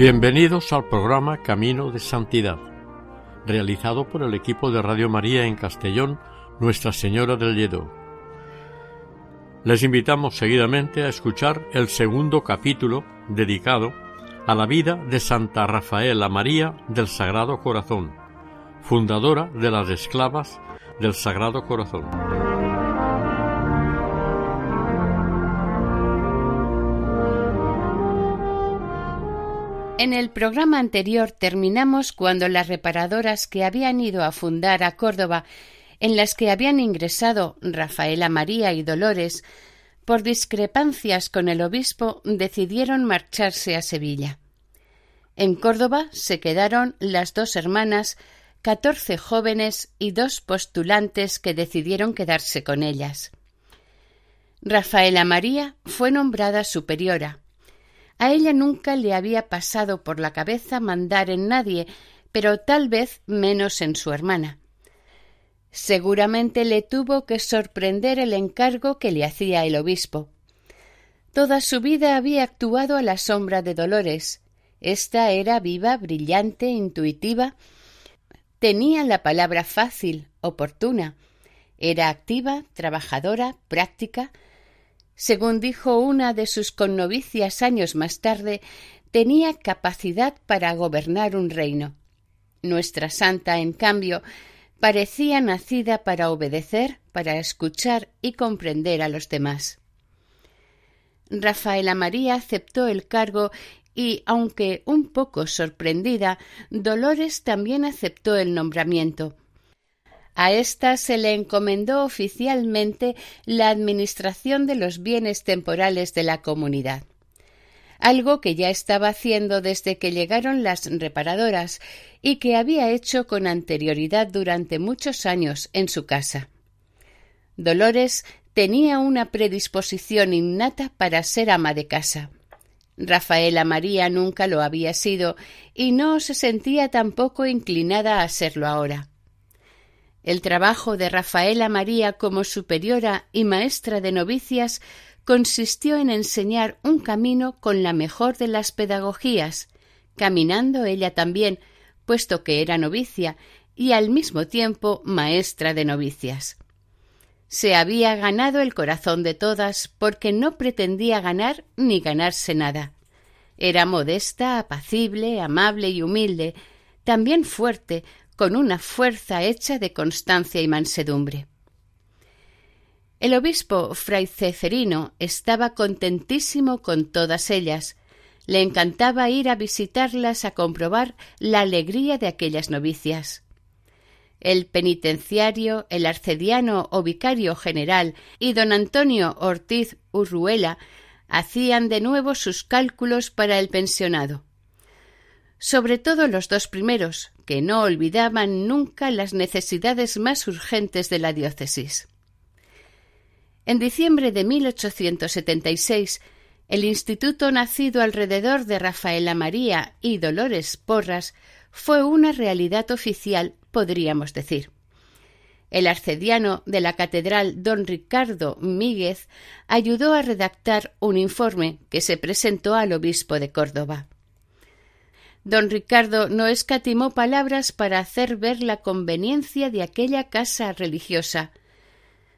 Bienvenidos al programa Camino de Santidad, realizado por el equipo de Radio María en Castellón, Nuestra Señora del Lledó. Les invitamos seguidamente a escuchar el segundo capítulo dedicado a la vida de Santa Rafaela María del Sagrado Corazón, fundadora de las esclavas del Sagrado Corazón. En el programa anterior terminamos cuando las reparadoras que habían ido a fundar a Córdoba, en las que habían ingresado Rafaela María y Dolores, por discrepancias con el obispo decidieron marcharse a Sevilla. En Córdoba se quedaron las dos hermanas, catorce jóvenes y dos postulantes que decidieron quedarse con ellas. Rafaela María fue nombrada superiora, a ella nunca le había pasado por la cabeza mandar en nadie, pero tal vez menos en su hermana. Seguramente le tuvo que sorprender el encargo que le hacía el obispo. Toda su vida había actuado a la sombra de Dolores. Esta era viva, brillante, intuitiva. Tenía la palabra fácil, oportuna. Era activa, trabajadora, práctica, según dijo una de sus connovicias años más tarde, tenía capacidad para gobernar un reino. Nuestra santa, en cambio, parecía nacida para obedecer, para escuchar y comprender a los demás. Rafaela María aceptó el cargo y, aunque un poco sorprendida, Dolores también aceptó el nombramiento. A ésta se le encomendó oficialmente la administración de los bienes temporales de la comunidad algo que ya estaba haciendo desde que llegaron las reparadoras y que había hecho con anterioridad durante muchos años en su casa. Dolores tenía una predisposición innata para ser ama de casa. Rafaela María nunca lo había sido y no se sentía tampoco inclinada a serlo ahora. El trabajo de Rafaela María como superiora y maestra de novicias consistió en enseñar un camino con la mejor de las pedagogías, caminando ella también, puesto que era novicia y al mismo tiempo maestra de novicias. Se había ganado el corazón de todas porque no pretendía ganar ni ganarse nada. Era modesta, apacible, amable y humilde, también fuerte, con una fuerza hecha de constancia y mansedumbre. El obispo fray Ceferino estaba contentísimo con todas ellas. Le encantaba ir a visitarlas a comprobar la alegría de aquellas novicias. El penitenciario, el arcediano o vicario general y don Antonio Ortiz Urruela hacían de nuevo sus cálculos para el pensionado sobre todo los dos primeros, que no olvidaban nunca las necesidades más urgentes de la diócesis. En diciembre de 1876, el instituto nacido alrededor de Rafaela María y Dolores Porras fue una realidad oficial, podríamos decir. El arcediano de la catedral don Ricardo Míguez ayudó a redactar un informe que se presentó al obispo de Córdoba. Don Ricardo no escatimó palabras para hacer ver la conveniencia de aquella casa religiosa.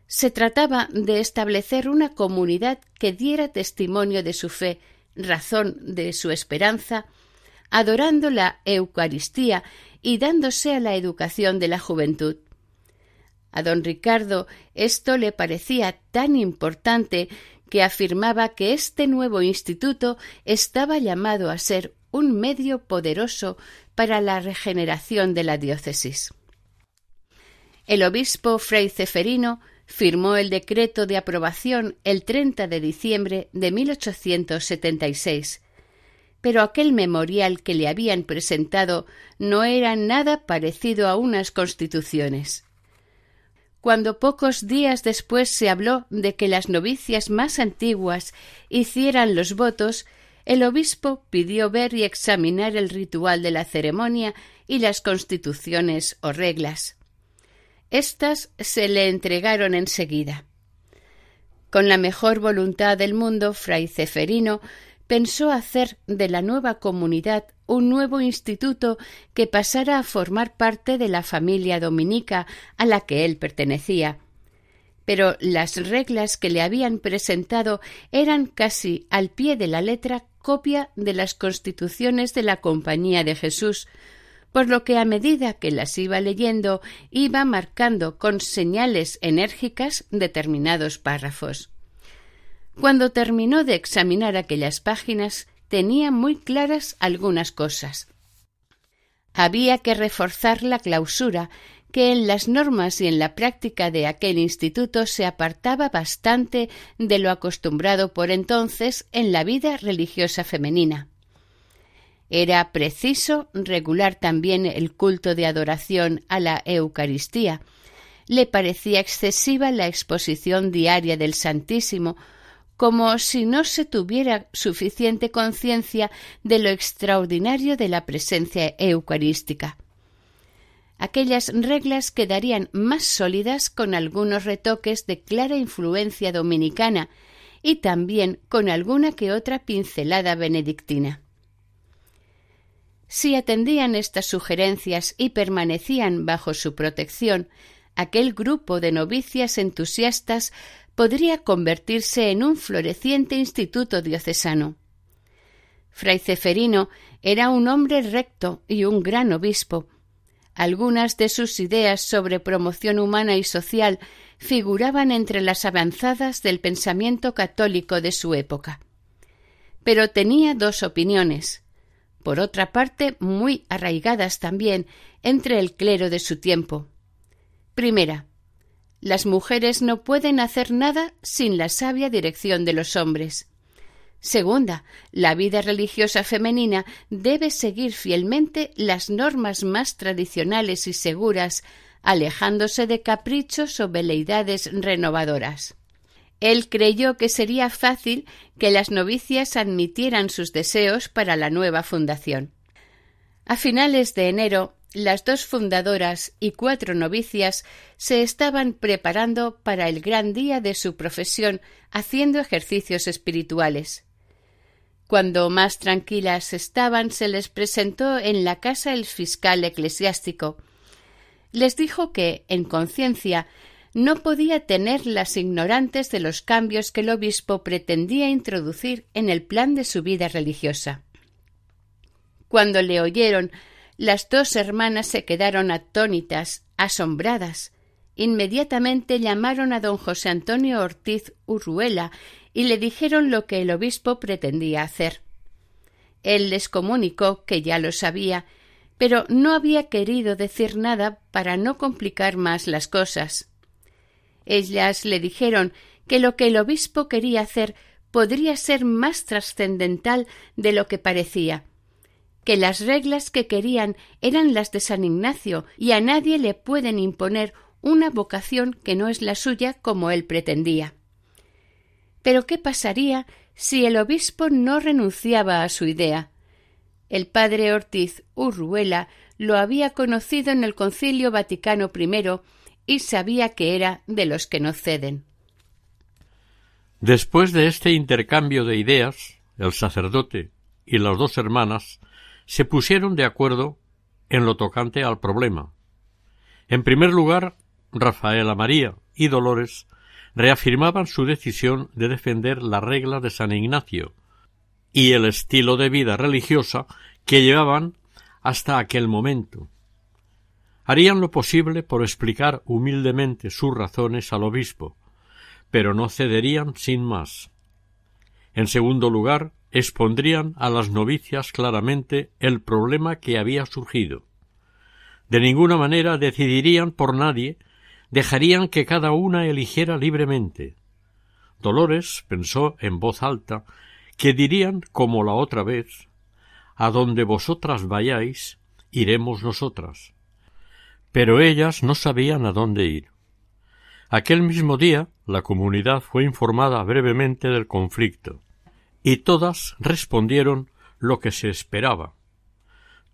Se trataba de establecer una comunidad que diera testimonio de su fe, razón de su esperanza, adorando la Eucaristía y dándose a la educación de la juventud. A don Ricardo esto le parecía tan importante que afirmaba que este nuevo instituto estaba llamado a ser un medio poderoso para la regeneración de la diócesis. El obispo Fray Ceferino firmó el decreto de aprobación el 30 de diciembre de 1876, pero aquel memorial que le habían presentado no era nada parecido a unas constituciones. Cuando pocos días después se habló de que las novicias más antiguas hicieran los votos, el obispo pidió ver y examinar el ritual de la ceremonia y las constituciones o reglas. Estas se le entregaron enseguida. Con la mejor voluntad del mundo, fray Ceferino pensó hacer de la nueva comunidad un nuevo instituto que pasara a formar parte de la familia dominica a la que él pertenecía. Pero las reglas que le habían presentado eran casi al pie de la letra copia de las constituciones de la Compañía de Jesús, por lo que a medida que las iba leyendo iba marcando con señales enérgicas determinados párrafos. Cuando terminó de examinar aquellas páginas tenía muy claras algunas cosas. Había que reforzar la clausura, que en las normas y en la práctica de aquel instituto se apartaba bastante de lo acostumbrado por entonces en la vida religiosa femenina. Era preciso regular también el culto de adoración a la Eucaristía. Le parecía excesiva la exposición diaria del Santísimo, como si no se tuviera suficiente conciencia de lo extraordinario de la presencia eucarística. Aquellas reglas quedarían más sólidas con algunos retoques de clara influencia dominicana y también con alguna que otra pincelada benedictina. Si atendían estas sugerencias y permanecían bajo su protección, aquel grupo de novicias entusiastas podría convertirse en un floreciente instituto diocesano. Fray Ceferino era un hombre recto y un gran obispo. Algunas de sus ideas sobre promoción humana y social figuraban entre las avanzadas del pensamiento católico de su época. Pero tenía dos opiniones, por otra parte muy arraigadas también entre el clero de su tiempo. Primera, las mujeres no pueden hacer nada sin la sabia dirección de los hombres. Segunda, la vida religiosa femenina debe seguir fielmente las normas más tradicionales y seguras, alejándose de caprichos o veleidades renovadoras. Él creyó que sería fácil que las novicias admitieran sus deseos para la nueva fundación. A finales de enero, las dos fundadoras y cuatro novicias se estaban preparando para el gran día de su profesión haciendo ejercicios espirituales. Cuando más tranquilas estaban, se les presentó en la casa el fiscal eclesiástico. Les dijo que, en conciencia, no podía tenerlas ignorantes de los cambios que el obispo pretendía introducir en el plan de su vida religiosa. Cuando le oyeron, las dos hermanas se quedaron atónitas, asombradas. Inmediatamente llamaron a don José Antonio Ortiz Urruela y le dijeron lo que el obispo pretendía hacer. Él les comunicó que ya lo sabía, pero no había querido decir nada para no complicar más las cosas. Ellas le dijeron que lo que el obispo quería hacer podría ser más trascendental de lo que parecía, que las reglas que querían eran las de San Ignacio y a nadie le pueden imponer una vocación que no es la suya como él pretendía. Pero ¿qué pasaría si el obispo no renunciaba a su idea? El padre Ortiz Urruela lo había conocido en el Concilio Vaticano I y sabía que era de los que no ceden. Después de este intercambio de ideas, el sacerdote y las dos hermanas se pusieron de acuerdo en lo tocante al problema. En primer lugar, Rafaela María y Dolores reafirmaban su decisión de defender la regla de San Ignacio y el estilo de vida religiosa que llevaban hasta aquel momento, harían lo posible por explicar humildemente sus razones al obispo, pero no cederían sin más. En segundo lugar, expondrían a las novicias claramente el problema que había surgido. De ninguna manera decidirían por nadie, dejarían que cada una eligiera libremente. Dolores pensó en voz alta que dirían como la otra vez A donde vosotras vayáis, iremos nosotras. Pero ellas no sabían a dónde ir. Aquel mismo día la comunidad fue informada brevemente del conflicto, y todas respondieron lo que se esperaba.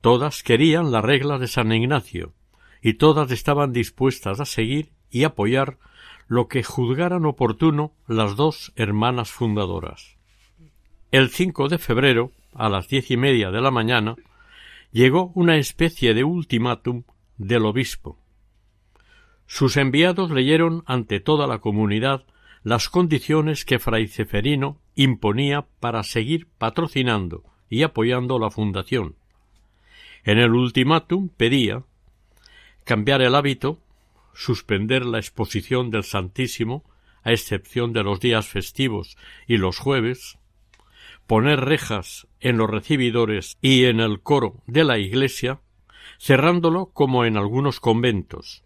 Todas querían la regla de San Ignacio, y todas estaban dispuestas a seguir y apoyar lo que juzgaran oportuno las dos hermanas fundadoras. El 5 de febrero, a las diez y media de la mañana, llegó una especie de ultimátum del obispo. Sus enviados leyeron ante toda la comunidad las condiciones que fray Ceferino imponía para seguir patrocinando y apoyando la fundación. En el ultimátum pedía cambiar el hábito, suspender la exposición del Santísimo, a excepción de los días festivos y los jueves, poner rejas en los recibidores y en el coro de la iglesia, cerrándolo como en algunos conventos,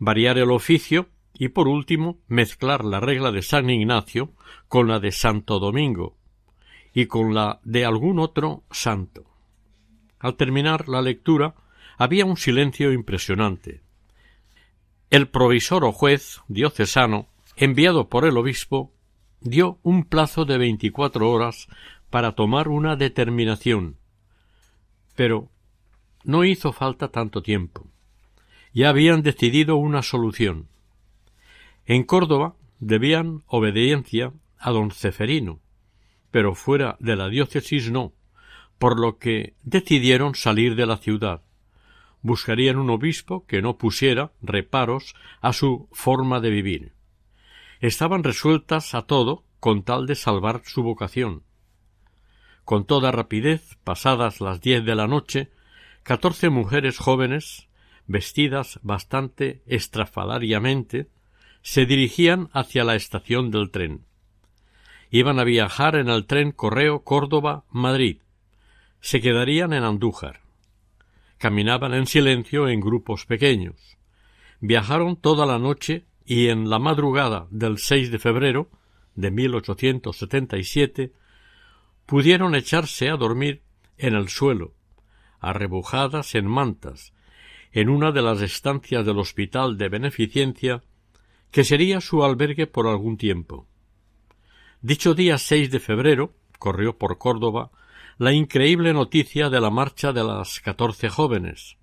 variar el oficio y por último mezclar la regla de San Ignacio con la de Santo Domingo y con la de algún otro santo. Al terminar la lectura había un silencio impresionante. El provisor o juez diocesano, enviado por el obispo, dio un plazo de veinticuatro horas para tomar una determinación. Pero no hizo falta tanto tiempo. Ya habían decidido una solución. En Córdoba debían obediencia a don Ceferino, pero fuera de la diócesis no, por lo que decidieron salir de la ciudad. Buscarían un obispo que no pusiera reparos a su forma de vivir estaban resueltas a todo con tal de salvar su vocación. Con toda rapidez, pasadas las diez de la noche, catorce mujeres jóvenes, vestidas bastante estrafalariamente, se dirigían hacia la estación del tren. Iban a viajar en el tren Correo Córdoba Madrid. Se quedarían en Andújar. Caminaban en silencio en grupos pequeños. Viajaron toda la noche y en la madrugada del 6 de febrero de 1877 pudieron echarse a dormir en el suelo, arrebujadas en mantas, en una de las estancias del Hospital de Beneficencia, que sería su albergue por algún tiempo. Dicho día 6 de febrero corrió por Córdoba la increíble noticia de la marcha de las catorce jóvenes.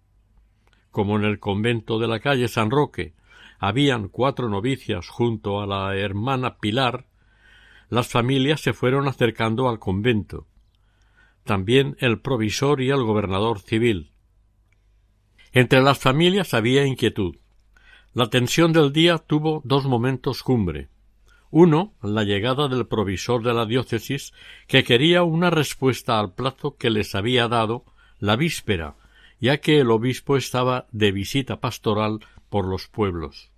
Como en el convento de la calle San Roque habían cuatro novicias junto a la hermana Pilar, las familias se fueron acercando al convento, también el provisor y el gobernador civil. Entre las familias había inquietud. La tensión del día tuvo dos momentos cumbre. Uno, la llegada del provisor de la diócesis, que quería una respuesta al plazo que les había dado la víspera, ya que el obispo estaba de visita pastoral por los pueblos.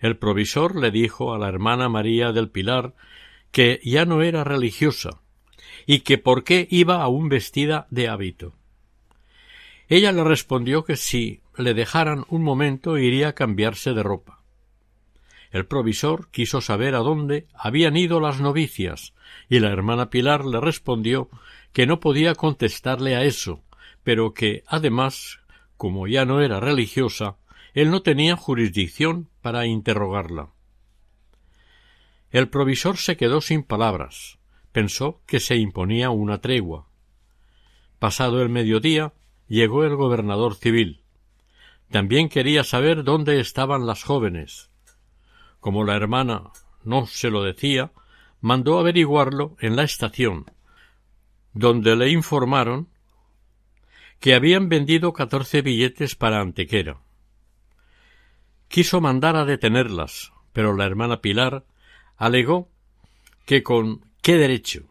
El provisor le dijo a la hermana María del Pilar que ya no era religiosa y que por qué iba aún vestida de hábito. Ella le respondió que si le dejaran un momento iría a cambiarse de ropa. El provisor quiso saber a dónde habían ido las novicias, y la hermana Pilar le respondió que no podía contestarle a eso, pero que, además, como ya no era religiosa, él no tenía jurisdicción para interrogarla. El provisor se quedó sin palabras. Pensó que se imponía una tregua. Pasado el mediodía, llegó el gobernador civil. También quería saber dónde estaban las jóvenes. Como la hermana no se lo decía, mandó averiguarlo en la estación, donde le informaron que habían vendido catorce billetes para Antequera. Quiso mandar a detenerlas, pero la hermana Pilar alegó que con qué derecho.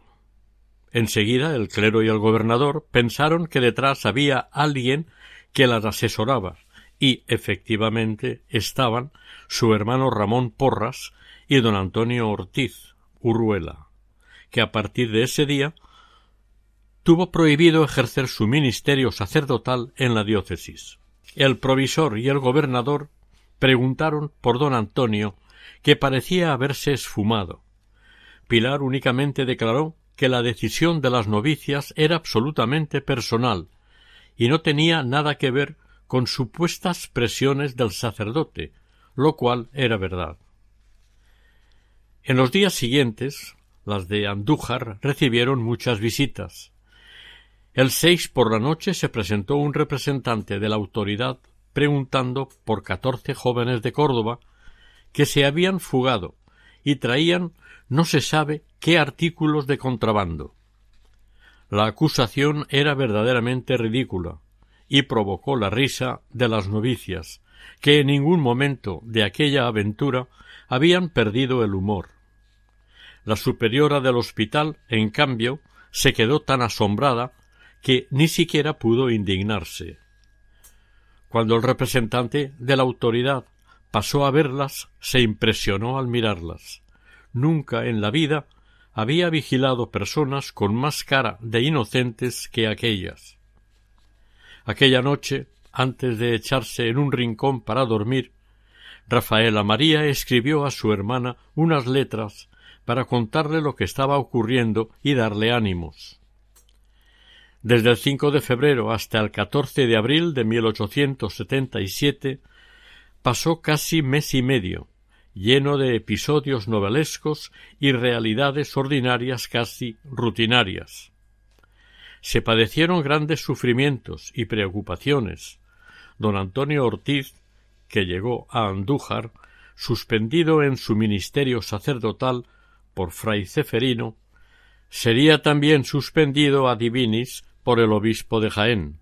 Enseguida el clero y el gobernador pensaron que detrás había alguien que las asesoraba, y efectivamente estaban su hermano Ramón Porras y don Antonio Ortiz Urruela, que a partir de ese día tuvo prohibido ejercer su ministerio sacerdotal en la diócesis. El provisor y el gobernador preguntaron por don Antonio, que parecía haberse esfumado. Pilar únicamente declaró que la decisión de las novicias era absolutamente personal y no tenía nada que ver con supuestas presiones del sacerdote, lo cual era verdad. En los días siguientes, las de Andújar recibieron muchas visitas. El seis por la noche se presentó un representante de la autoridad preguntando por catorce jóvenes de Córdoba que se habían fugado y traían no se sabe qué artículos de contrabando. La acusación era verdaderamente ridícula y provocó la risa de las novicias, que en ningún momento de aquella aventura habían perdido el humor. La superiora del hospital, en cambio, se quedó tan asombrada que ni siquiera pudo indignarse. Cuando el representante de la autoridad pasó a verlas, se impresionó al mirarlas. Nunca en la vida había vigilado personas con más cara de inocentes que aquellas. Aquella noche, antes de echarse en un rincón para dormir, Rafaela María escribió a su hermana unas letras para contarle lo que estaba ocurriendo y darle ánimos. Desde el 5 de febrero hasta el 14 de abril de 1877 pasó casi mes y medio, lleno de episodios novelescos y realidades ordinarias casi rutinarias. Se padecieron grandes sufrimientos y preocupaciones. Don Antonio Ortiz, que llegó a Andújar, suspendido en su ministerio sacerdotal por fray Ceferino, sería también suspendido a divinis por el obispo de Jaén.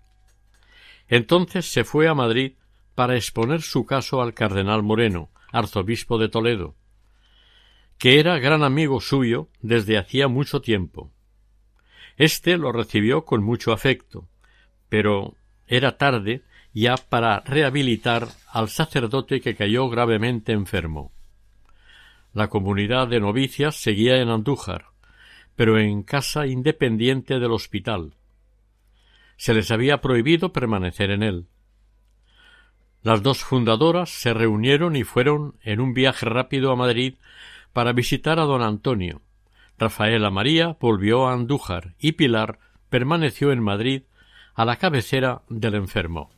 Entonces se fue a Madrid para exponer su caso al cardenal Moreno, arzobispo de Toledo, que era gran amigo suyo desde hacía mucho tiempo. Este lo recibió con mucho afecto, pero era tarde ya para rehabilitar al sacerdote que cayó gravemente enfermo. La comunidad de novicias seguía en Andújar, pero en casa independiente del hospital. Se les había prohibido permanecer en él. Las dos fundadoras se reunieron y fueron en un viaje rápido a Madrid para visitar a don Antonio. Rafaela María volvió a Andújar y Pilar permaneció en Madrid a la cabecera del enfermo.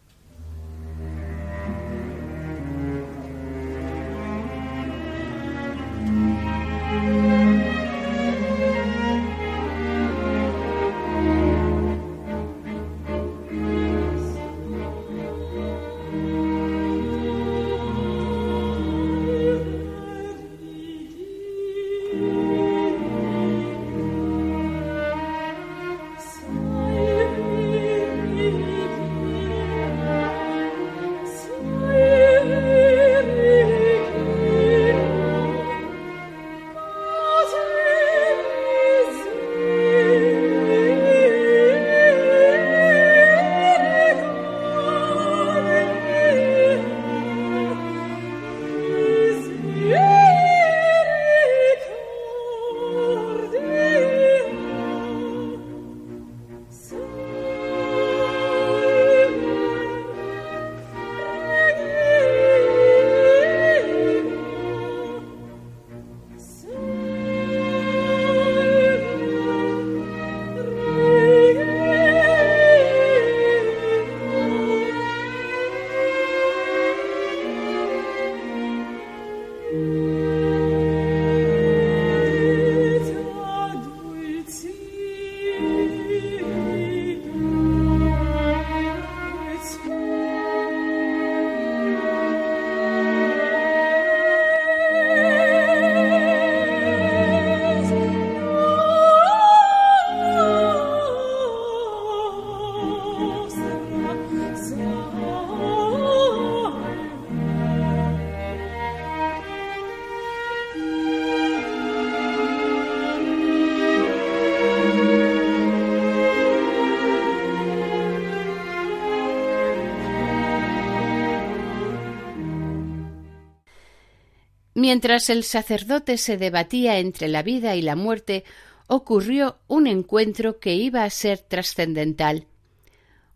Mientras el sacerdote se debatía entre la vida y la muerte, ocurrió un encuentro que iba a ser trascendental.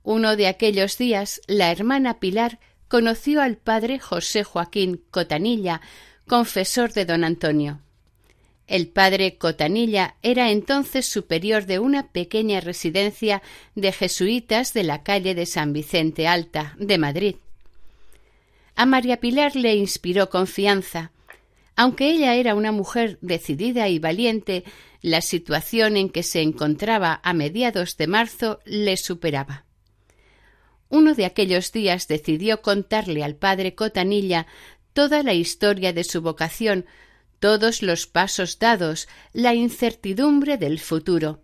Uno de aquellos días la hermana Pilar conoció al padre José Joaquín Cotanilla, confesor de don Antonio. El padre Cotanilla era entonces superior de una pequeña residencia de jesuitas de la calle de San Vicente Alta, de Madrid. A María Pilar le inspiró confianza. Aunque ella era una mujer decidida y valiente, la situación en que se encontraba a mediados de marzo le superaba. Uno de aquellos días decidió contarle al padre Cotanilla toda la historia de su vocación, todos los pasos dados, la incertidumbre del futuro.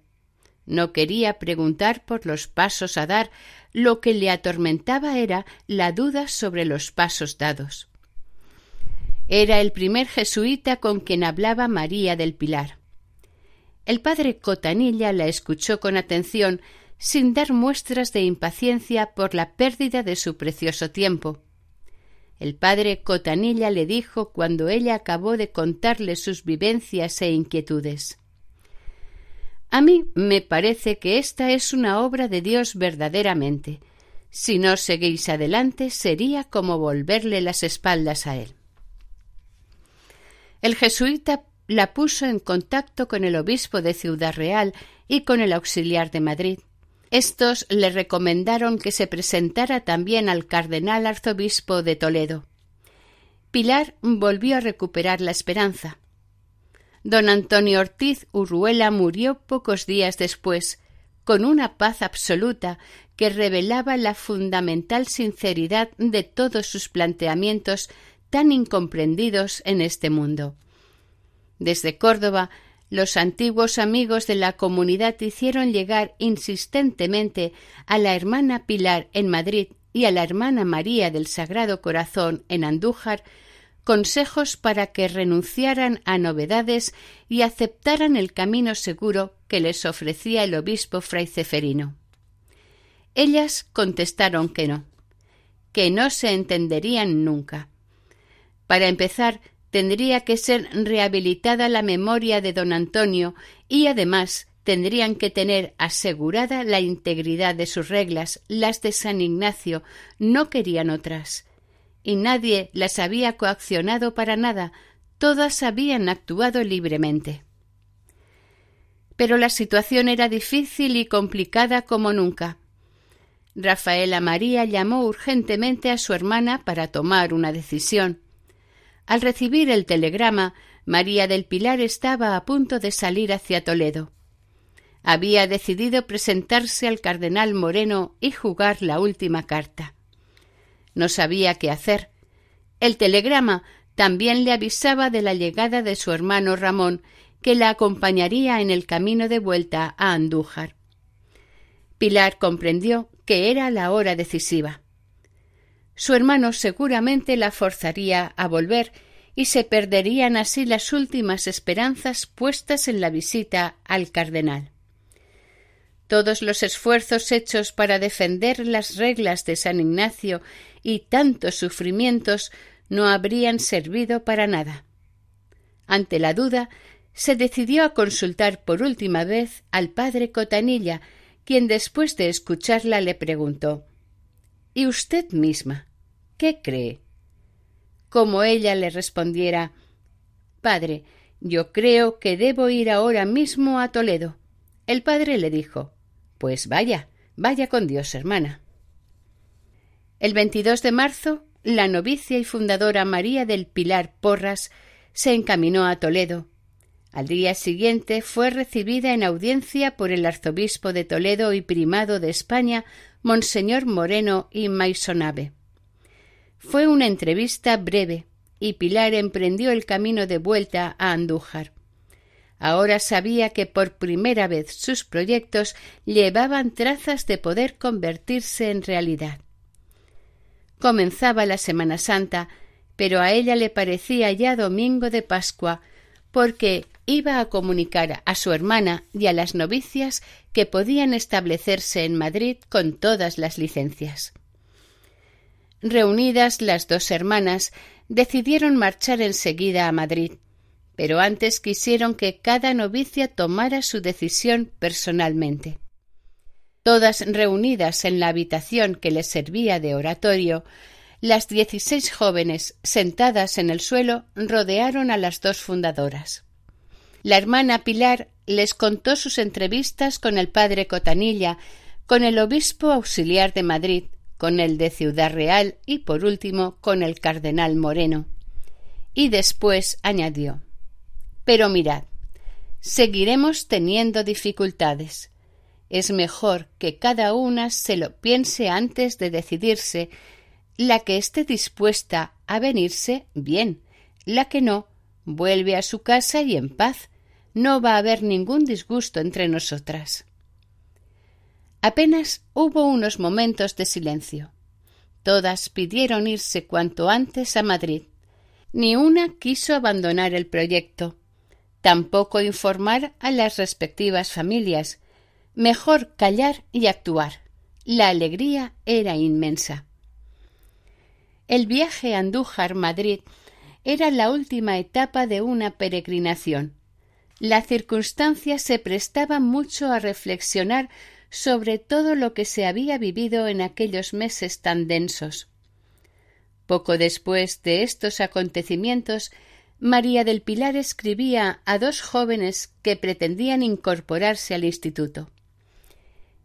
No quería preguntar por los pasos a dar, lo que le atormentaba era la duda sobre los pasos dados. Era el primer jesuita con quien hablaba María del Pilar. El padre Cotanilla la escuchó con atención, sin dar muestras de impaciencia por la pérdida de su precioso tiempo. El padre Cotanilla le dijo cuando ella acabó de contarle sus vivencias e inquietudes. A mí me parece que esta es una obra de Dios verdaderamente. Si no seguís adelante sería como volverle las espaldas a él. El jesuita la puso en contacto con el obispo de Ciudad Real y con el auxiliar de Madrid. Estos le recomendaron que se presentara también al cardenal arzobispo de Toledo. Pilar volvió a recuperar la esperanza. Don Antonio Ortiz Urruela murió pocos días después, con una paz absoluta que revelaba la fundamental sinceridad de todos sus planteamientos tan incomprendidos en este mundo. Desde Córdoba los antiguos amigos de la comunidad hicieron llegar insistentemente a la hermana Pilar en Madrid y a la hermana María del Sagrado Corazón en Andújar consejos para que renunciaran a novedades y aceptaran el camino seguro que les ofrecía el obispo fray Ceferino. Ellas contestaron que no, que no se entenderían nunca. Para empezar, tendría que ser rehabilitada la memoria de don Antonio y además tendrían que tener asegurada la integridad de sus reglas, las de San Ignacio, no querían otras. Y nadie las había coaccionado para nada, todas habían actuado libremente. Pero la situación era difícil y complicada como nunca. Rafaela María llamó urgentemente a su hermana para tomar una decisión. Al recibir el telegrama, María del Pilar estaba a punto de salir hacia Toledo. Había decidido presentarse al cardenal Moreno y jugar la última carta. No sabía qué hacer. El telegrama también le avisaba de la llegada de su hermano Ramón, que la acompañaría en el camino de vuelta a Andújar. Pilar comprendió que era la hora decisiva. Su hermano seguramente la forzaría a volver y se perderían así las últimas esperanzas puestas en la visita al cardenal. Todos los esfuerzos hechos para defender las reglas de San Ignacio y tantos sufrimientos no habrían servido para nada. Ante la duda, se decidió a consultar por última vez al padre Cotanilla, quien después de escucharla le preguntó ¿Y usted misma? ¿Qué cree? Como ella le respondiera Padre, yo creo que debo ir ahora mismo a Toledo. El padre le dijo Pues vaya, vaya con Dios, hermana. El 22 de marzo, la novicia y fundadora María del Pilar Porras se encaminó a Toledo. Al día siguiente fue recibida en audiencia por el arzobispo de Toledo y primado de España, Monseñor Moreno y Maisonave. Fue una entrevista breve y Pilar emprendió el camino de vuelta a Andújar. Ahora sabía que por primera vez sus proyectos llevaban trazas de poder convertirse en realidad. Comenzaba la Semana Santa, pero a ella le parecía ya domingo de Pascua, porque iba a comunicar a su hermana y a las novicias que podían establecerse en Madrid con todas las licencias. Reunidas las dos hermanas, decidieron marchar enseguida a Madrid. pero antes quisieron que cada novicia tomara su decisión personalmente. Todas reunidas en la habitación que les servía de oratorio, las dieciséis jóvenes, sentadas en el suelo, rodearon a las dos fundadoras. La hermana Pilar les contó sus entrevistas con el padre Cotanilla, con el obispo auxiliar de Madrid, con el de Ciudad Real y, por último, con el cardenal Moreno. Y después añadió Pero mirad, seguiremos teniendo dificultades. Es mejor que cada una se lo piense antes de decidirse la que esté dispuesta a venirse, bien. La que no, vuelve a su casa y en paz. No va a haber ningún disgusto entre nosotras. Apenas hubo unos momentos de silencio. Todas pidieron irse cuanto antes a Madrid. Ni una quiso abandonar el proyecto. Tampoco informar a las respectivas familias. Mejor callar y actuar. La alegría era inmensa. El viaje Andújar-Madrid era la última etapa de una peregrinación. La circunstancia se prestaba mucho a reflexionar sobre todo lo que se había vivido en aquellos meses tan densos. Poco después de estos acontecimientos, María del Pilar escribía a dos jóvenes que pretendían incorporarse al instituto.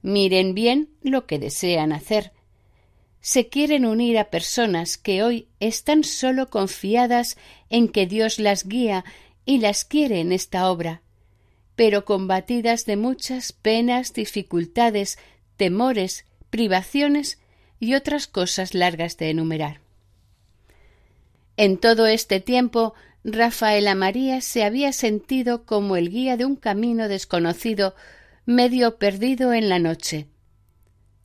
Miren bien lo que desean hacer, se quieren unir a personas que hoy están solo confiadas en que Dios las guía y las quiere en esta obra, pero combatidas de muchas penas, dificultades, temores, privaciones y otras cosas largas de enumerar. En todo este tiempo Rafaela María se había sentido como el guía de un camino desconocido, medio perdido en la noche,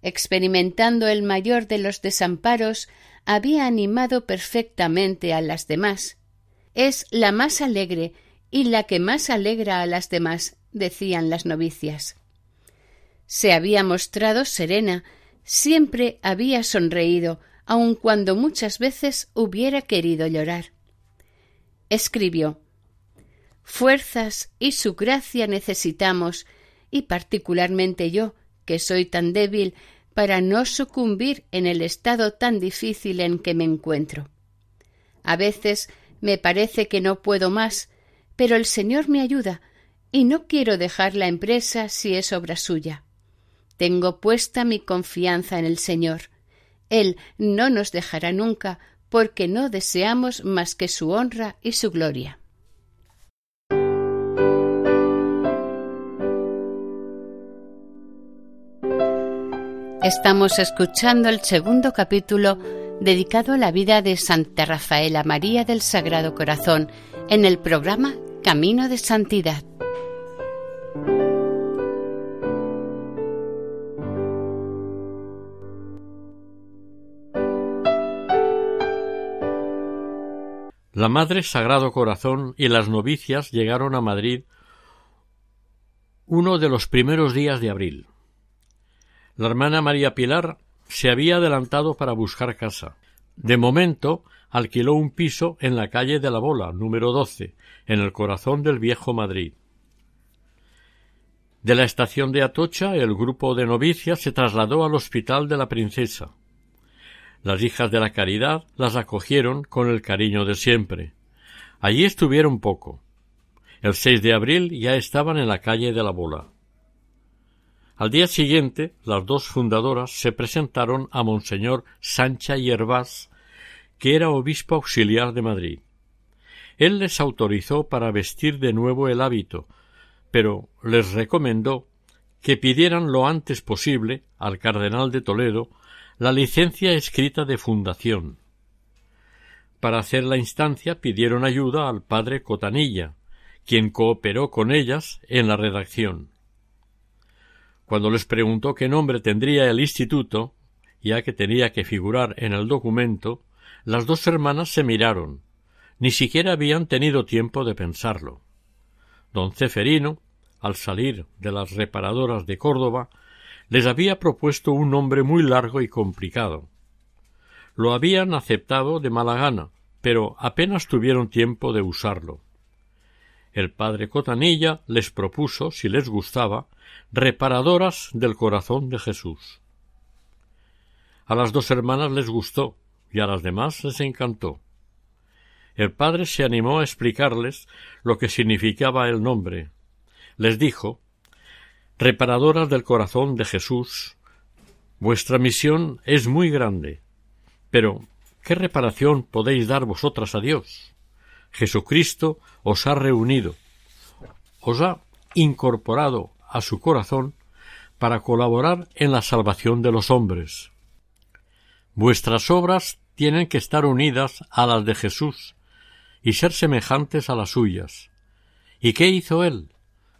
experimentando el mayor de los desamparos, había animado perfectamente a las demás. Es la más alegre y la que más alegra a las demás, decían las novicias. Se había mostrado serena, siempre había sonreído, aun cuando muchas veces hubiera querido llorar. Escribió Fuerzas y su gracia necesitamos, y particularmente yo, que soy tan débil para no sucumbir en el estado tan difícil en que me encuentro. A veces me parece que no puedo más, pero el Señor me ayuda, y no quiero dejar la empresa si es obra suya. Tengo puesta mi confianza en el Señor. Él no nos dejará nunca, porque no deseamos más que su honra y su gloria. Estamos escuchando el segundo capítulo dedicado a la vida de Santa Rafaela María del Sagrado Corazón en el programa Camino de Santidad. La Madre Sagrado Corazón y las novicias llegaron a Madrid uno de los primeros días de abril. La hermana María Pilar se había adelantado para buscar casa. De momento alquiló un piso en la calle de la Bola, número 12, en el corazón del viejo Madrid. De la estación de Atocha, el grupo de novicias se trasladó al Hospital de la Princesa. Las hijas de la Caridad las acogieron con el cariño de siempre. Allí estuvieron poco. El 6 de abril ya estaban en la calle de la Bola. Al día siguiente, las dos fundadoras se presentaron a Monseñor Sancha Yerbás, que era obispo auxiliar de Madrid. Él les autorizó para vestir de nuevo el hábito, pero les recomendó que pidieran lo antes posible al cardenal de Toledo la licencia escrita de fundación. Para hacer la instancia pidieron ayuda al padre Cotanilla, quien cooperó con ellas en la redacción. Cuando les preguntó qué nombre tendría el instituto, ya que tenía que figurar en el documento, las dos hermanas se miraron. Ni siquiera habían tenido tiempo de pensarlo. Don Ceferino, al salir de las reparadoras de Córdoba, les había propuesto un nombre muy largo y complicado. Lo habían aceptado de mala gana, pero apenas tuvieron tiempo de usarlo. El padre Cotanilla les propuso, si les gustaba, reparadoras del corazón de Jesús. A las dos hermanas les gustó y a las demás les encantó. El padre se animó a explicarles lo que significaba el nombre. Les dijo Reparadoras del corazón de Jesús, vuestra misión es muy grande. Pero ¿qué reparación podéis dar vosotras a Dios? Jesucristo os ha reunido, os ha incorporado a su corazón para colaborar en la salvación de los hombres. Vuestras obras tienen que estar unidas a las de Jesús y ser semejantes a las suyas. ¿Y qué hizo él?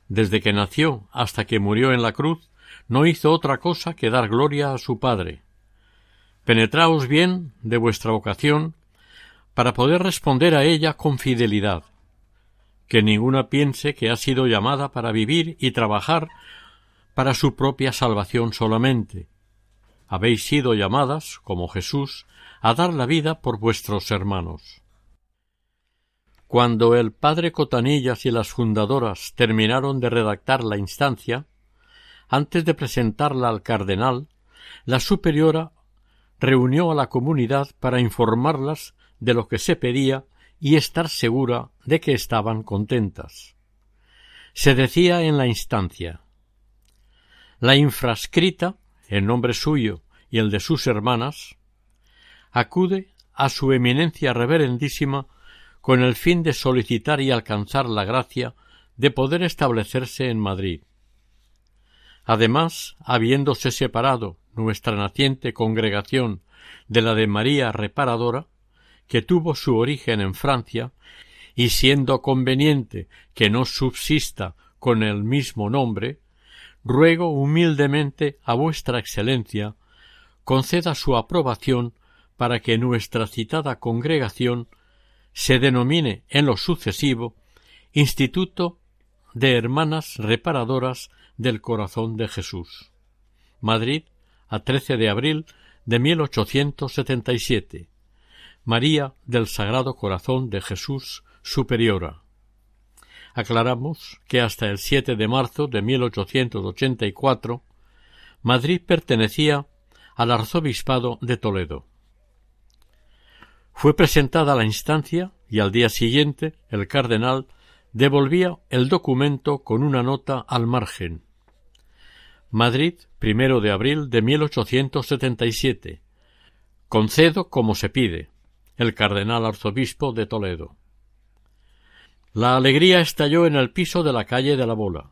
Desde que nació hasta que murió en la cruz, no hizo otra cosa que dar gloria a su Padre. Penetraos bien de vuestra vocación para poder responder a ella con fidelidad. Que ninguna piense que ha sido llamada para vivir y trabajar para su propia salvación solamente. Habéis sido llamadas, como Jesús, a dar la vida por vuestros hermanos. Cuando el padre Cotanillas y las fundadoras terminaron de redactar la instancia, antes de presentarla al cardenal, la superiora reunió a la comunidad para informarlas de lo que se pedía y estar segura de que estaban contentas. Se decía en la instancia La infrascrita, en nombre suyo y el de sus hermanas, acude a su eminencia reverendísima con el fin de solicitar y alcanzar la gracia de poder establecerse en Madrid. Además, habiéndose separado nuestra naciente congregación de la de María Reparadora, que tuvo su origen en Francia, y siendo conveniente que no subsista con el mismo nombre, ruego humildemente a vuestra excelencia conceda su aprobación para que nuestra citada congregación se denomine en lo sucesivo Instituto de Hermanas Reparadoras del Corazón de Jesús. Madrid, a 13 de abril de 1877. María del Sagrado Corazón de Jesús Superiora. Aclaramos que hasta el 7 de marzo de 1884 Madrid pertenecía al arzobispado de Toledo. Fue presentada la instancia y al día siguiente el cardenal devolvía el documento con una nota al margen. Madrid, primero de abril de 1877. Concedo como se pide. El cardenal arzobispo de Toledo. La alegría estalló en el piso de la calle de la Bola.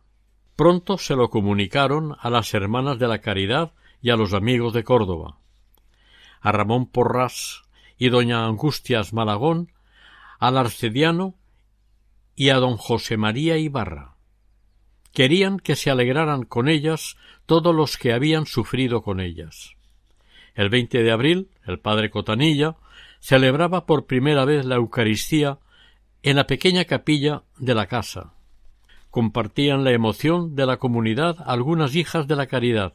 Pronto se lo comunicaron a las hermanas de la Caridad y a los amigos de Córdoba. A Ramón Porras, y doña Angustias Malagón, al arcediano y a don José María Ibarra. Querían que se alegraran con ellas todos los que habían sufrido con ellas. El 20 de abril, el padre Cotanilla celebraba por primera vez la Eucaristía en la pequeña capilla de la casa. Compartían la emoción de la comunidad algunas hijas de la caridad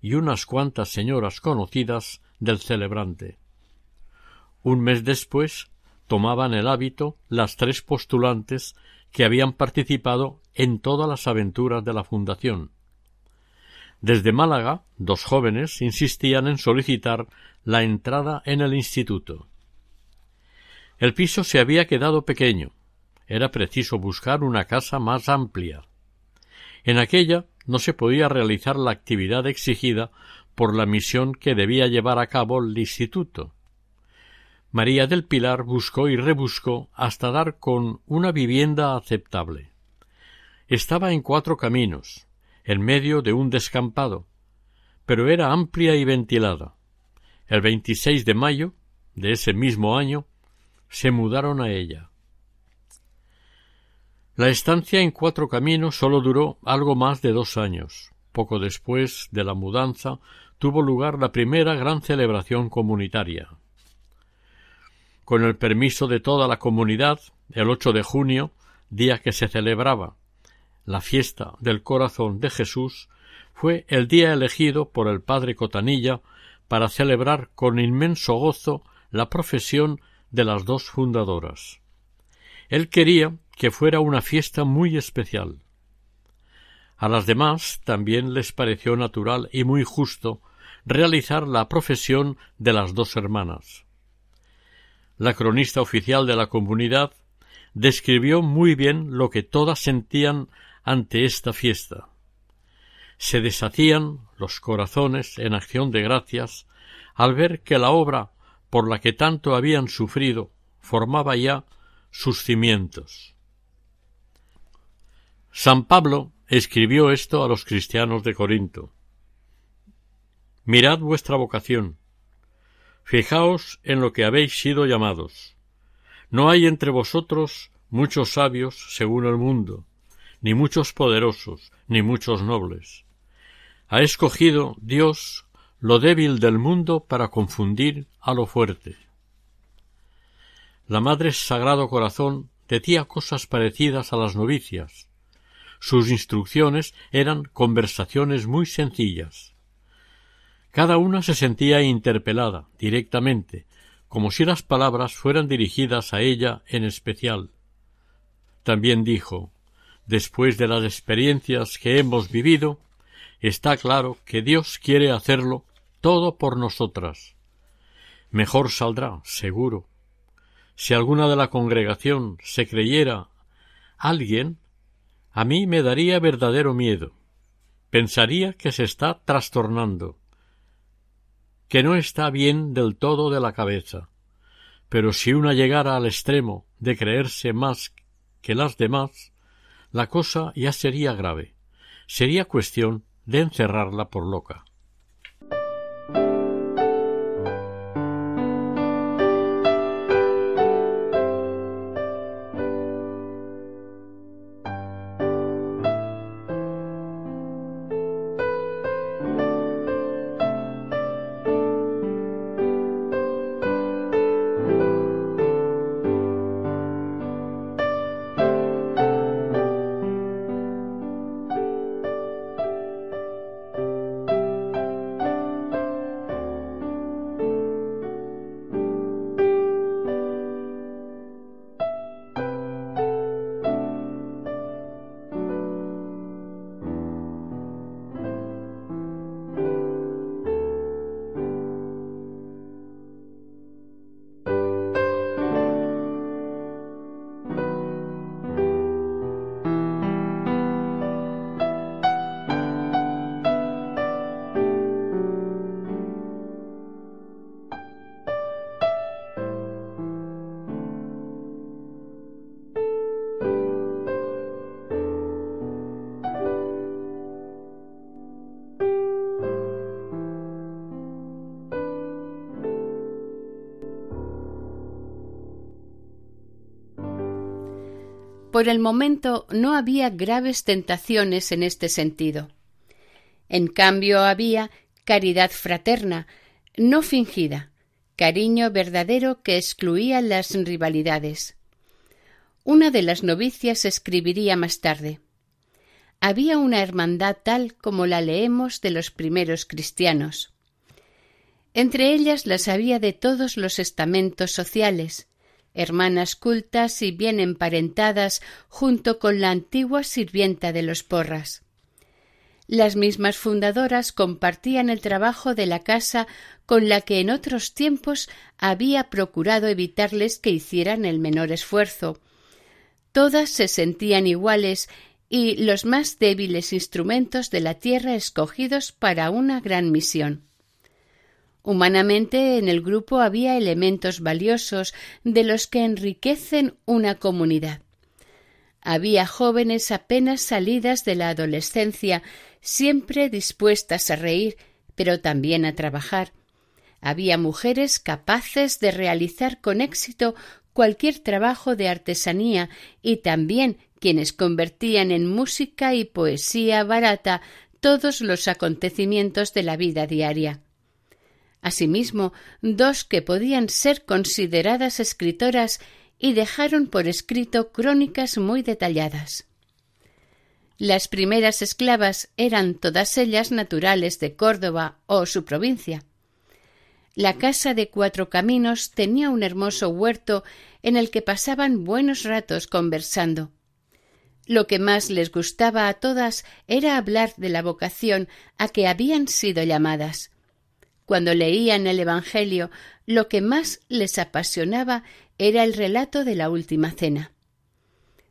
y unas cuantas señoras conocidas del celebrante. Un mes después tomaban el hábito las tres postulantes que habían participado en todas las aventuras de la Fundación. Desde Málaga, dos jóvenes insistían en solicitar la entrada en el instituto. El piso se había quedado pequeño. Era preciso buscar una casa más amplia. En aquella no se podía realizar la actividad exigida por la misión que debía llevar a cabo el instituto. María del Pilar buscó y rebuscó hasta dar con una vivienda aceptable. Estaba en cuatro caminos, en medio de un descampado, pero era amplia y ventilada. El 26 de mayo de ese mismo año se mudaron a ella. La estancia en cuatro caminos sólo duró algo más de dos años. Poco después de la mudanza tuvo lugar la primera gran celebración comunitaria con el permiso de toda la comunidad, el 8 de junio, día que se celebraba la fiesta del corazón de Jesús, fue el día elegido por el padre Cotanilla para celebrar con inmenso gozo la profesión de las dos fundadoras. Él quería que fuera una fiesta muy especial. A las demás también les pareció natural y muy justo realizar la profesión de las dos hermanas. La cronista oficial de la comunidad describió muy bien lo que todas sentían ante esta fiesta. Se deshacían los corazones en acción de gracias al ver que la obra por la que tanto habían sufrido formaba ya sus cimientos. San Pablo escribió esto a los cristianos de Corinto. Mirad vuestra vocación. Fijaos en lo que habéis sido llamados. No hay entre vosotros muchos sabios según el mundo, ni muchos poderosos, ni muchos nobles. Ha escogido Dios lo débil del mundo para confundir a lo fuerte. La Madre Sagrado Corazón decía cosas parecidas a las novicias, sus instrucciones eran conversaciones muy sencillas. Cada una se sentía interpelada directamente, como si las palabras fueran dirigidas a ella en especial. También dijo Después de las experiencias que hemos vivido, está claro que Dios quiere hacerlo todo por nosotras. Mejor saldrá, seguro. Si alguna de la congregación se creyera alguien, a mí me daría verdadero miedo. Pensaría que se está trastornando, que no está bien del todo de la cabeza. Pero si una llegara al extremo de creerse más que las demás, la cosa ya sería grave. Sería cuestión de encerrarla por loca. Por el momento no había graves tentaciones en este sentido. En cambio había caridad fraterna, no fingida, cariño verdadero que excluía las rivalidades. Una de las novicias escribiría más tarde. Había una hermandad tal como la leemos de los primeros cristianos. Entre ellas las había de todos los estamentos sociales, hermanas cultas y bien emparentadas junto con la antigua sirvienta de los Porras. Las mismas fundadoras compartían el trabajo de la casa con la que en otros tiempos había procurado evitarles que hicieran el menor esfuerzo. Todas se sentían iguales y los más débiles instrumentos de la tierra escogidos para una gran misión. Humanamente en el grupo había elementos valiosos de los que enriquecen una comunidad. Había jóvenes apenas salidas de la adolescencia, siempre dispuestas a reír, pero también a trabajar. Había mujeres capaces de realizar con éxito cualquier trabajo de artesanía y también quienes convertían en música y poesía barata todos los acontecimientos de la vida diaria asimismo dos que podían ser consideradas escritoras y dejaron por escrito crónicas muy detalladas. Las primeras esclavas eran todas ellas naturales de Córdoba o su provincia. La casa de Cuatro Caminos tenía un hermoso huerto en el que pasaban buenos ratos conversando. Lo que más les gustaba a todas era hablar de la vocación a que habían sido llamadas. Cuando leían el Evangelio, lo que más les apasionaba era el relato de la última cena.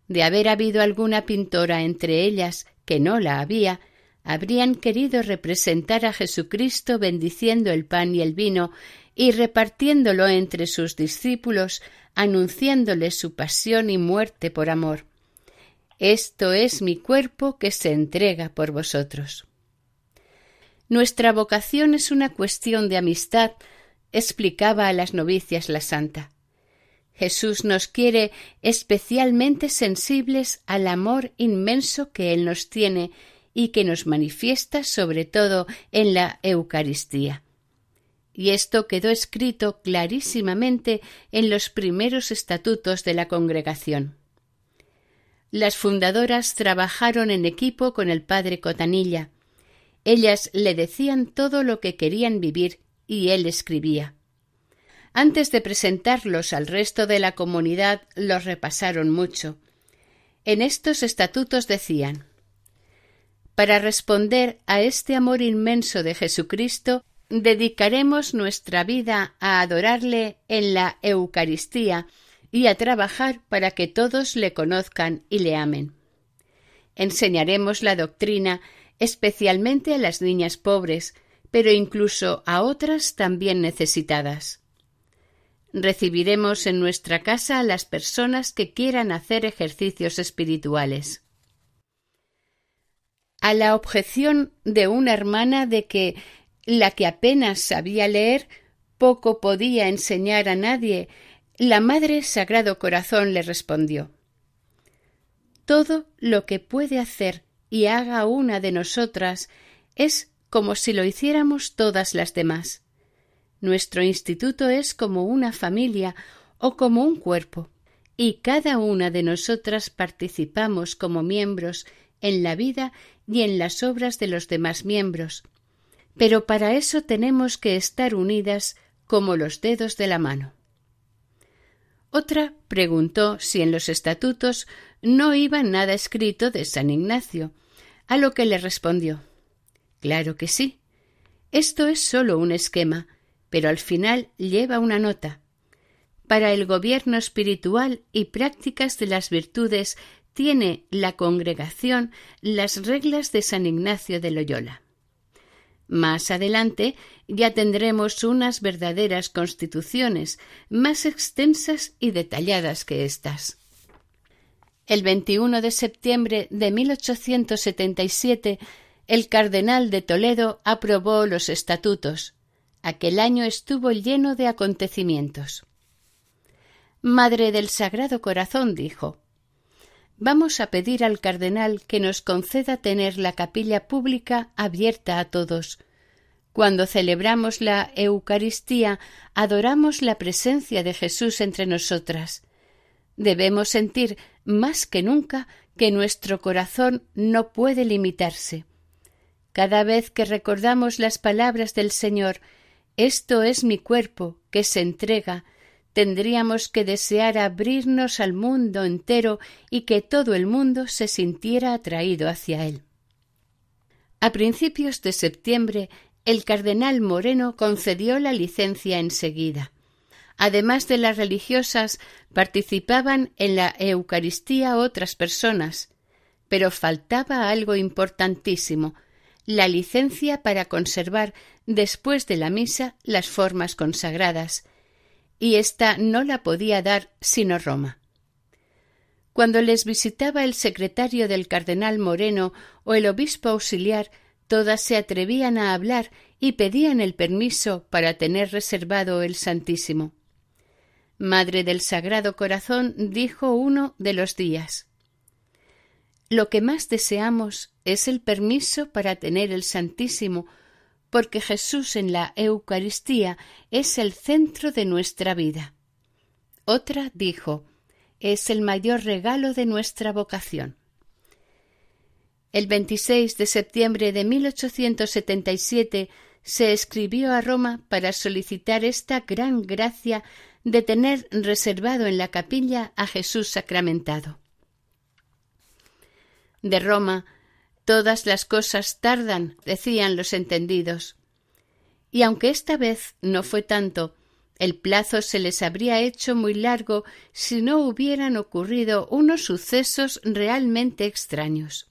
De haber habido alguna pintora entre ellas, que no la había, habrían querido representar a Jesucristo bendiciendo el pan y el vino y repartiéndolo entre sus discípulos, anunciándole su pasión y muerte por amor. Esto es mi cuerpo que se entrega por vosotros. Nuestra vocación es una cuestión de amistad, explicaba a las novicias la santa. Jesús nos quiere especialmente sensibles al amor inmenso que Él nos tiene y que nos manifiesta sobre todo en la Eucaristía. Y esto quedó escrito clarísimamente en los primeros estatutos de la congregación. Las fundadoras trabajaron en equipo con el padre Cotanilla. Ellas le decían todo lo que querían vivir y él escribía. Antes de presentarlos al resto de la comunidad los repasaron mucho. En estos estatutos decían Para responder a este amor inmenso de Jesucristo, dedicaremos nuestra vida a adorarle en la Eucaristía y a trabajar para que todos le conozcan y le amen. Enseñaremos la doctrina especialmente a las niñas pobres, pero incluso a otras también necesitadas. Recibiremos en nuestra casa a las personas que quieran hacer ejercicios espirituales. A la objeción de una hermana de que la que apenas sabía leer poco podía enseñar a nadie la Madre Sagrado Corazón le respondió Todo lo que puede hacer y haga una de nosotras es como si lo hiciéramos todas las demás. Nuestro instituto es como una familia o como un cuerpo, y cada una de nosotras participamos como miembros en la vida y en las obras de los demás miembros. Pero para eso tenemos que estar unidas como los dedos de la mano. Otra preguntó si en los estatutos no iba nada escrito de San Ignacio, a lo que le respondió Claro que sí. Esto es sólo un esquema, pero al final lleva una nota. Para el gobierno espiritual y prácticas de las virtudes tiene la congregación las reglas de San Ignacio de Loyola. Más adelante ya tendremos unas verdaderas constituciones más extensas y detalladas que éstas. El 21 de septiembre de 1877 el cardenal de Toledo aprobó los estatutos. Aquel año estuvo lleno de acontecimientos. Madre del Sagrado Corazón dijo Vamos a pedir al cardenal que nos conceda tener la capilla pública abierta a todos. Cuando celebramos la Eucaristía, adoramos la presencia de Jesús entre nosotras. Debemos sentir más que nunca que nuestro corazón no puede limitarse. Cada vez que recordamos las palabras del Señor, esto es mi cuerpo que se entrega, tendríamos que desear abrirnos al mundo entero y que todo el mundo se sintiera atraído hacia él. A principios de septiembre, el cardenal Moreno concedió la licencia enseguida. Además de las religiosas, participaban en la Eucaristía otras personas, pero faltaba algo importantísimo la licencia para conservar después de la misa las formas consagradas, y ésta no la podía dar sino Roma. Cuando les visitaba el secretario del cardenal Moreno o el obispo auxiliar, todas se atrevían a hablar y pedían el permiso para tener reservado el Santísimo. Madre del Sagrado Corazón dijo uno de los días Lo que más deseamos es el permiso para tener el Santísimo porque Jesús en la Eucaristía es el centro de nuestra vida. Otra dijo, es el mayor regalo de nuestra vocación. El 26 de septiembre de 1877 se escribió a Roma para solicitar esta gran gracia de tener reservado en la capilla a Jesús sacramentado. De Roma todas las cosas tardan, decían los entendidos. Y aunque esta vez no fue tanto, el plazo se les habría hecho muy largo si no hubieran ocurrido unos sucesos realmente extraños.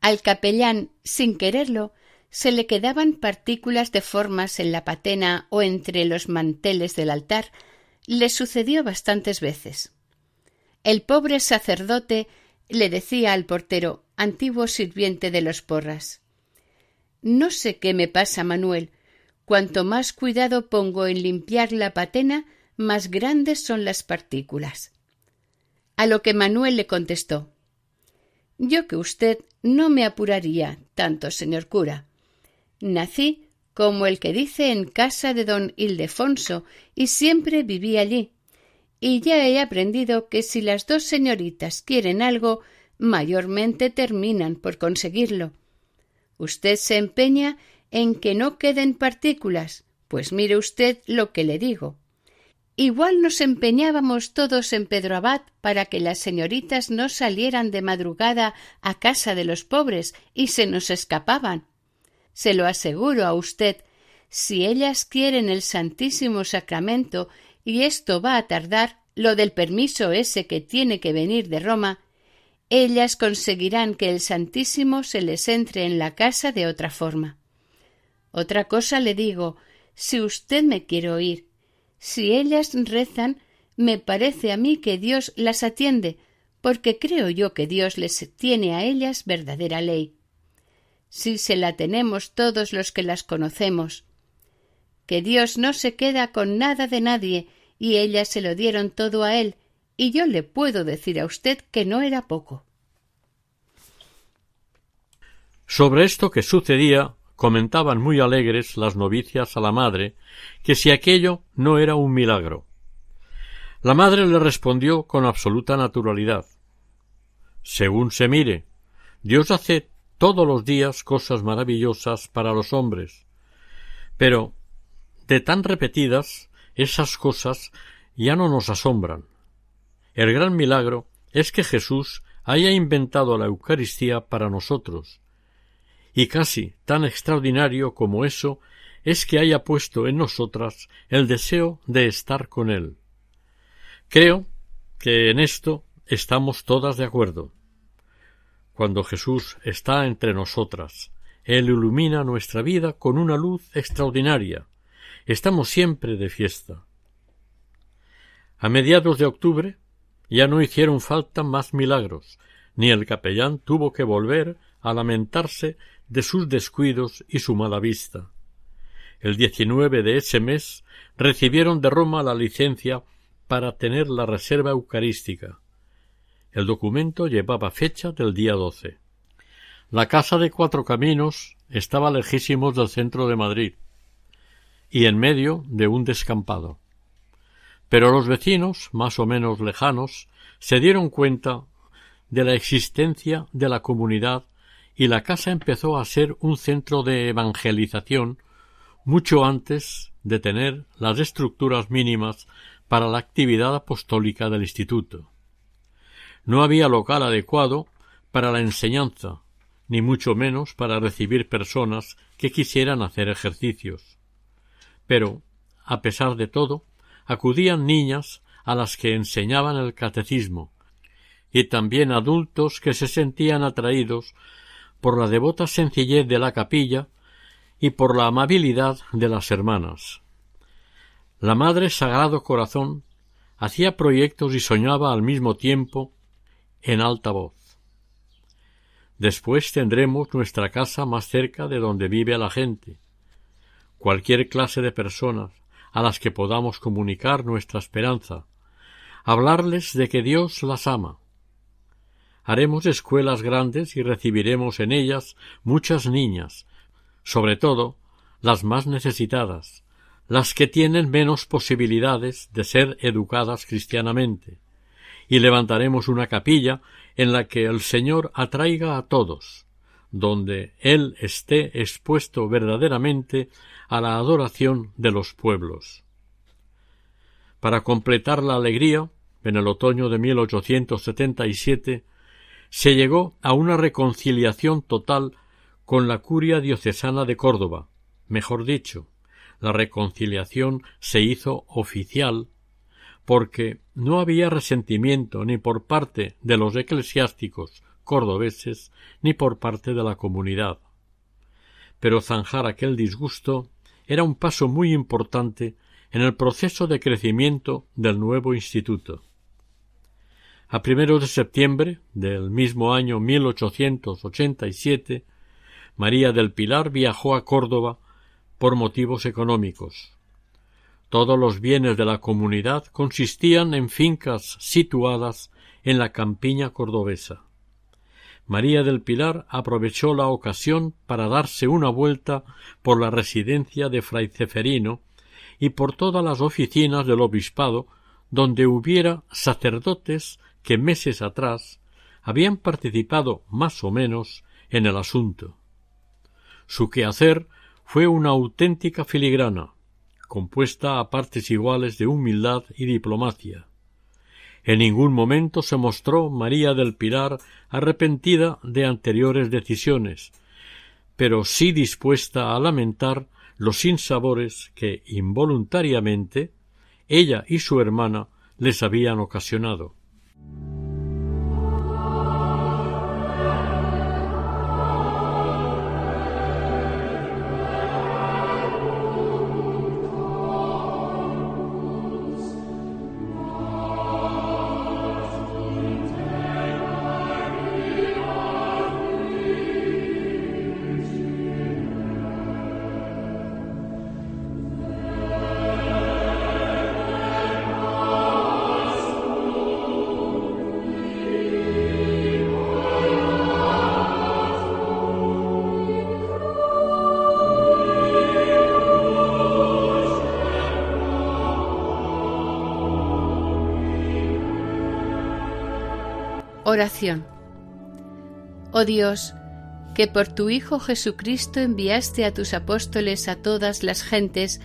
Al capellán, sin quererlo, se le quedaban partículas de formas en la patena o entre los manteles del altar. Le sucedió bastantes veces. El pobre sacerdote le decía al portero, antiguo sirviente de los porras No sé qué me pasa, Manuel, Cuanto más cuidado pongo en limpiar la patena, más grandes son las partículas. A lo que Manuel le contestó Yo que usted no me apuraría tanto, señor cura. Nací, como el que dice, en casa de don Ildefonso, y siempre viví allí. Y ya he aprendido que si las dos señoritas quieren algo, mayormente terminan por conseguirlo. Usted se empeña en que no queden partículas, pues mire usted lo que le digo. Igual nos empeñábamos todos en Pedro Abad para que las señoritas no salieran de madrugada a casa de los pobres y se nos escapaban. Se lo aseguro a usted, si ellas quieren el Santísimo Sacramento y esto va a tardar, lo del permiso ese que tiene que venir de Roma, ellas conseguirán que el Santísimo se les entre en la casa de otra forma. Otra cosa le digo, si usted me quiere oír, si ellas rezan, me parece a mí que Dios las atiende, porque creo yo que Dios les tiene a ellas verdadera ley. Si se la tenemos todos los que las conocemos, que Dios no se queda con nada de nadie, y ellas se lo dieron todo a él, y yo le puedo decir a usted que no era poco. Sobre esto que sucedía, comentaban muy alegres las novicias a la madre que si aquello no era un milagro. La madre le respondió con absoluta naturalidad Según se mire, Dios hace todos los días cosas maravillosas para los hombres. Pero, de tan repetidas, esas cosas ya no nos asombran. El gran milagro es que Jesús haya inventado la Eucaristía para nosotros, y casi tan extraordinario como eso es que haya puesto en nosotras el deseo de estar con Él. Creo que en esto estamos todas de acuerdo. Cuando Jesús está entre nosotras, Él ilumina nuestra vida con una luz extraordinaria. Estamos siempre de fiesta. A mediados de octubre ya no hicieron falta más milagros, ni el capellán tuvo que volver a lamentarse de sus descuidos y su mala vista. El 19 de ese mes recibieron de Roma la licencia para tener la reserva eucarística. El documento llevaba fecha del día 12. La casa de Cuatro Caminos estaba lejísimos del centro de Madrid y en medio de un descampado. Pero los vecinos, más o menos lejanos, se dieron cuenta de la existencia de la comunidad y la casa empezó a ser un centro de evangelización mucho antes de tener las estructuras mínimas para la actividad apostólica del instituto. No había local adecuado para la enseñanza, ni mucho menos para recibir personas que quisieran hacer ejercicios. Pero, a pesar de todo, acudían niñas a las que enseñaban el catecismo, y también adultos que se sentían atraídos por la devota sencillez de la capilla y por la amabilidad de las hermanas. La Madre Sagrado Corazón hacía proyectos y soñaba al mismo tiempo en alta voz. Después tendremos nuestra casa más cerca de donde vive la gente. Cualquier clase de personas a las que podamos comunicar nuestra esperanza, hablarles de que Dios las ama, haremos escuelas grandes y recibiremos en ellas muchas niñas, sobre todo las más necesitadas, las que tienen menos posibilidades de ser educadas cristianamente, y levantaremos una capilla en la que el Señor atraiga a todos, donde Él esté expuesto verdaderamente a la adoración de los pueblos. Para completar la alegría, en el otoño de 1877, se llegó a una reconciliación total con la curia diocesana de Córdoba, mejor dicho, la reconciliación se hizo oficial porque no había resentimiento ni por parte de los eclesiásticos cordobeses ni por parte de la comunidad. Pero zanjar aquel disgusto era un paso muy importante en el proceso de crecimiento del nuevo instituto. A primero de septiembre del mismo año 1887, María del Pilar viajó a Córdoba por motivos económicos. Todos los bienes de la comunidad consistían en fincas situadas en la campiña cordobesa. María del Pilar aprovechó la ocasión para darse una vuelta por la residencia de Fray Ceferino y por todas las oficinas del obispado donde hubiera sacerdotes que meses atrás habían participado más o menos en el asunto. Su quehacer fue una auténtica filigrana, compuesta a partes iguales de humildad y diplomacia. En ningún momento se mostró María del Pilar arrepentida de anteriores decisiones, pero sí dispuesta a lamentar los sinsabores que involuntariamente ella y su hermana les habían ocasionado. Oración. Oh Dios, que por tu Hijo Jesucristo enviaste a tus apóstoles a todas las gentes,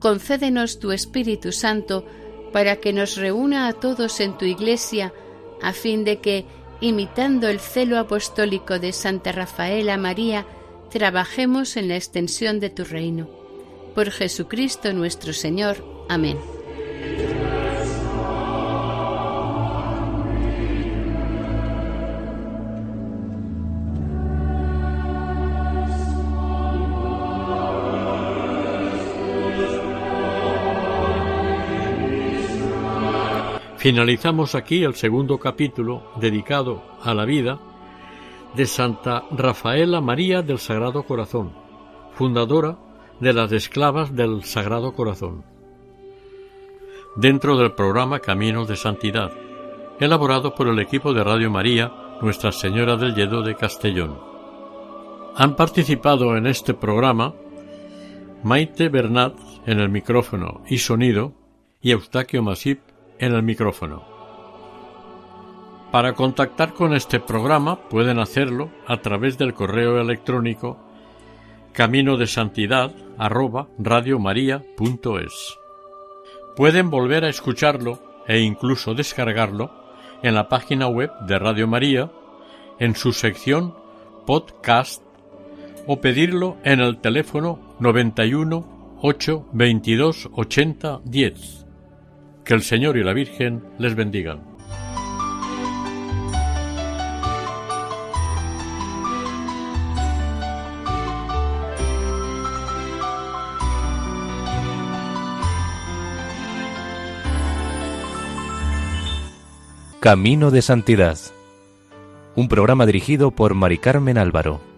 concédenos tu Espíritu Santo para que nos reúna a todos en tu Iglesia, a fin de que, imitando el celo apostólico de Santa Rafaela María, trabajemos en la extensión de tu reino. Por Jesucristo nuestro Señor. Amén. Finalizamos aquí el segundo capítulo dedicado a la vida de Santa Rafaela María del Sagrado Corazón, fundadora de las esclavas del Sagrado Corazón. Dentro del programa Caminos de Santidad, elaborado por el equipo de Radio María Nuestra Señora del Lledo de Castellón. Han participado en este programa Maite Bernat en el micrófono y sonido y Eustaquio Masip en el micrófono. Para contactar con este programa pueden hacerlo a través del correo electrónico camino de santidad Pueden volver a escucharlo e incluso descargarlo en la página web de Radio María en su sección podcast o pedirlo en el teléfono 91 8 22 80 10. Que el Señor y la Virgen les bendigan. Camino de Santidad. Un programa dirigido por Mari Carmen Álvaro.